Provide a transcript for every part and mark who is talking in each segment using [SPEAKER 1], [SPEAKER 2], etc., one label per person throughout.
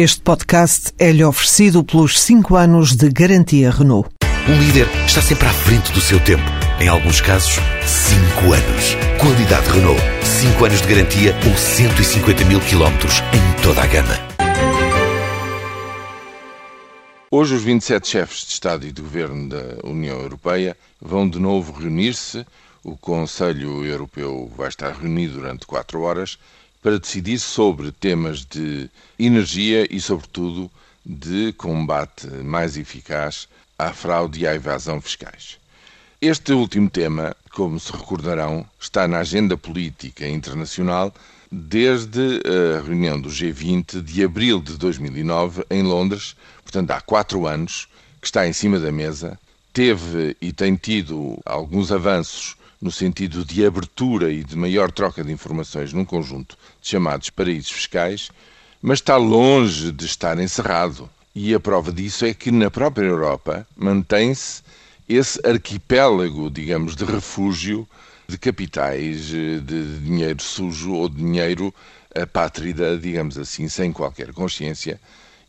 [SPEAKER 1] Este podcast é-lhe oferecido pelos 5 anos de garantia Renault.
[SPEAKER 2] Um líder está sempre à frente do seu tempo. Em alguns casos, 5 anos. Qualidade Renault. 5 anos de garantia ou 150 mil quilómetros em toda a gama.
[SPEAKER 3] Hoje, os 27 chefes de Estado e de Governo da União Europeia vão de novo reunir-se. O Conselho Europeu vai estar reunido durante quatro horas para decidir sobre temas de energia e, sobretudo, de combate mais eficaz à fraude e à evasão fiscais. Este último tema, como se recordarão, está na agenda política internacional desde a reunião do G20 de abril de 2009 em Londres, portanto há quatro anos, que está em cima da mesa. Teve e tem tido alguns avanços no sentido de abertura e de maior troca de informações num conjunto de chamados paraísos fiscais, mas está longe de estar encerrado. E a prova disso é que na própria Europa mantém-se esse arquipélago, digamos, de refúgio de capitais, de dinheiro sujo ou de dinheiro apátrida, digamos assim, sem qualquer consciência.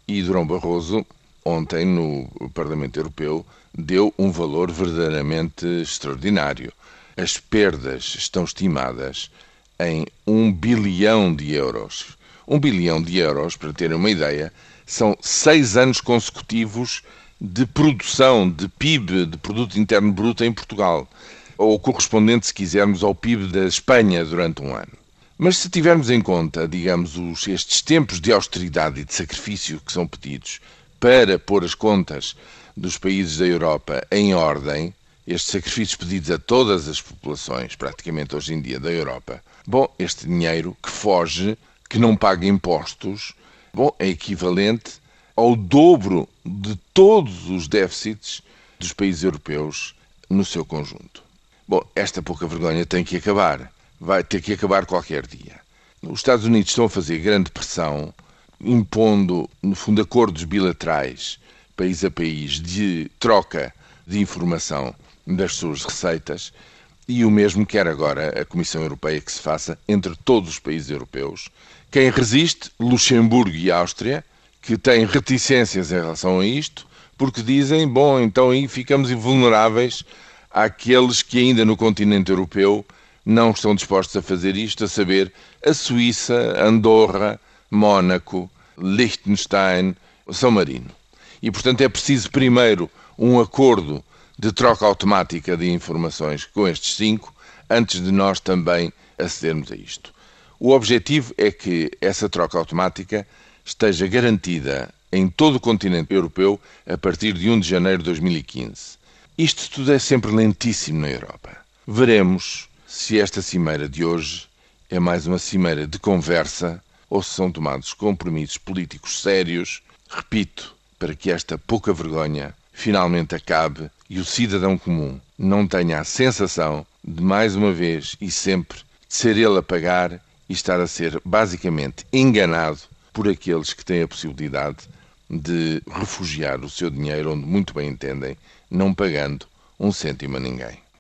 [SPEAKER 3] E Durão Barroso, ontem no Parlamento Europeu, deu um valor verdadeiramente extraordinário as perdas estão estimadas em um bilhão de euros. Um bilhão de euros, para terem uma ideia, são seis anos consecutivos de produção de PIB, de Produto Interno Bruto, em Portugal, ou correspondente, se quisermos, ao PIB da Espanha durante um ano. Mas se tivermos em conta, digamos, os, estes tempos de austeridade e de sacrifício que são pedidos para pôr as contas dos países da Europa em ordem, estes sacrifícios pedidos a todas as populações, praticamente hoje em dia, da Europa, bom, este dinheiro que foge, que não paga impostos, bom, é equivalente ao dobro de todos os déficits dos países europeus no seu conjunto. Bom, esta pouca vergonha tem que acabar. Vai ter que acabar qualquer dia. Os Estados Unidos estão a fazer grande pressão, impondo, no fundo, acordos bilaterais, país a país, de troca de informação das suas receitas e o mesmo quer agora a Comissão Europeia que se faça entre todos os países europeus. Quem resiste, Luxemburgo e Áustria, que têm reticências em relação a isto, porque dizem, bom, então aí ficamos invulneráveis àqueles que ainda no continente europeu não estão dispostos a fazer isto, a saber, a Suíça, Andorra, Mónaco, Liechtenstein, São Marino. E, portanto, é preciso primeiro um acordo de troca automática de informações com estes cinco, antes de nós também acedermos a isto. O objetivo é que essa troca automática esteja garantida em todo o continente europeu a partir de 1 de janeiro de 2015. Isto tudo é sempre lentíssimo na Europa. Veremos se esta cimeira de hoje é mais uma cimeira de conversa ou se são tomados compromissos políticos sérios, repito, para que esta pouca vergonha finalmente acabe e o cidadão comum não tenha a sensação de, mais uma vez e sempre, ser ele a pagar e estar a ser basicamente enganado por aqueles que têm a possibilidade de refugiar o seu dinheiro onde muito bem entendem, não pagando um cêntimo a ninguém.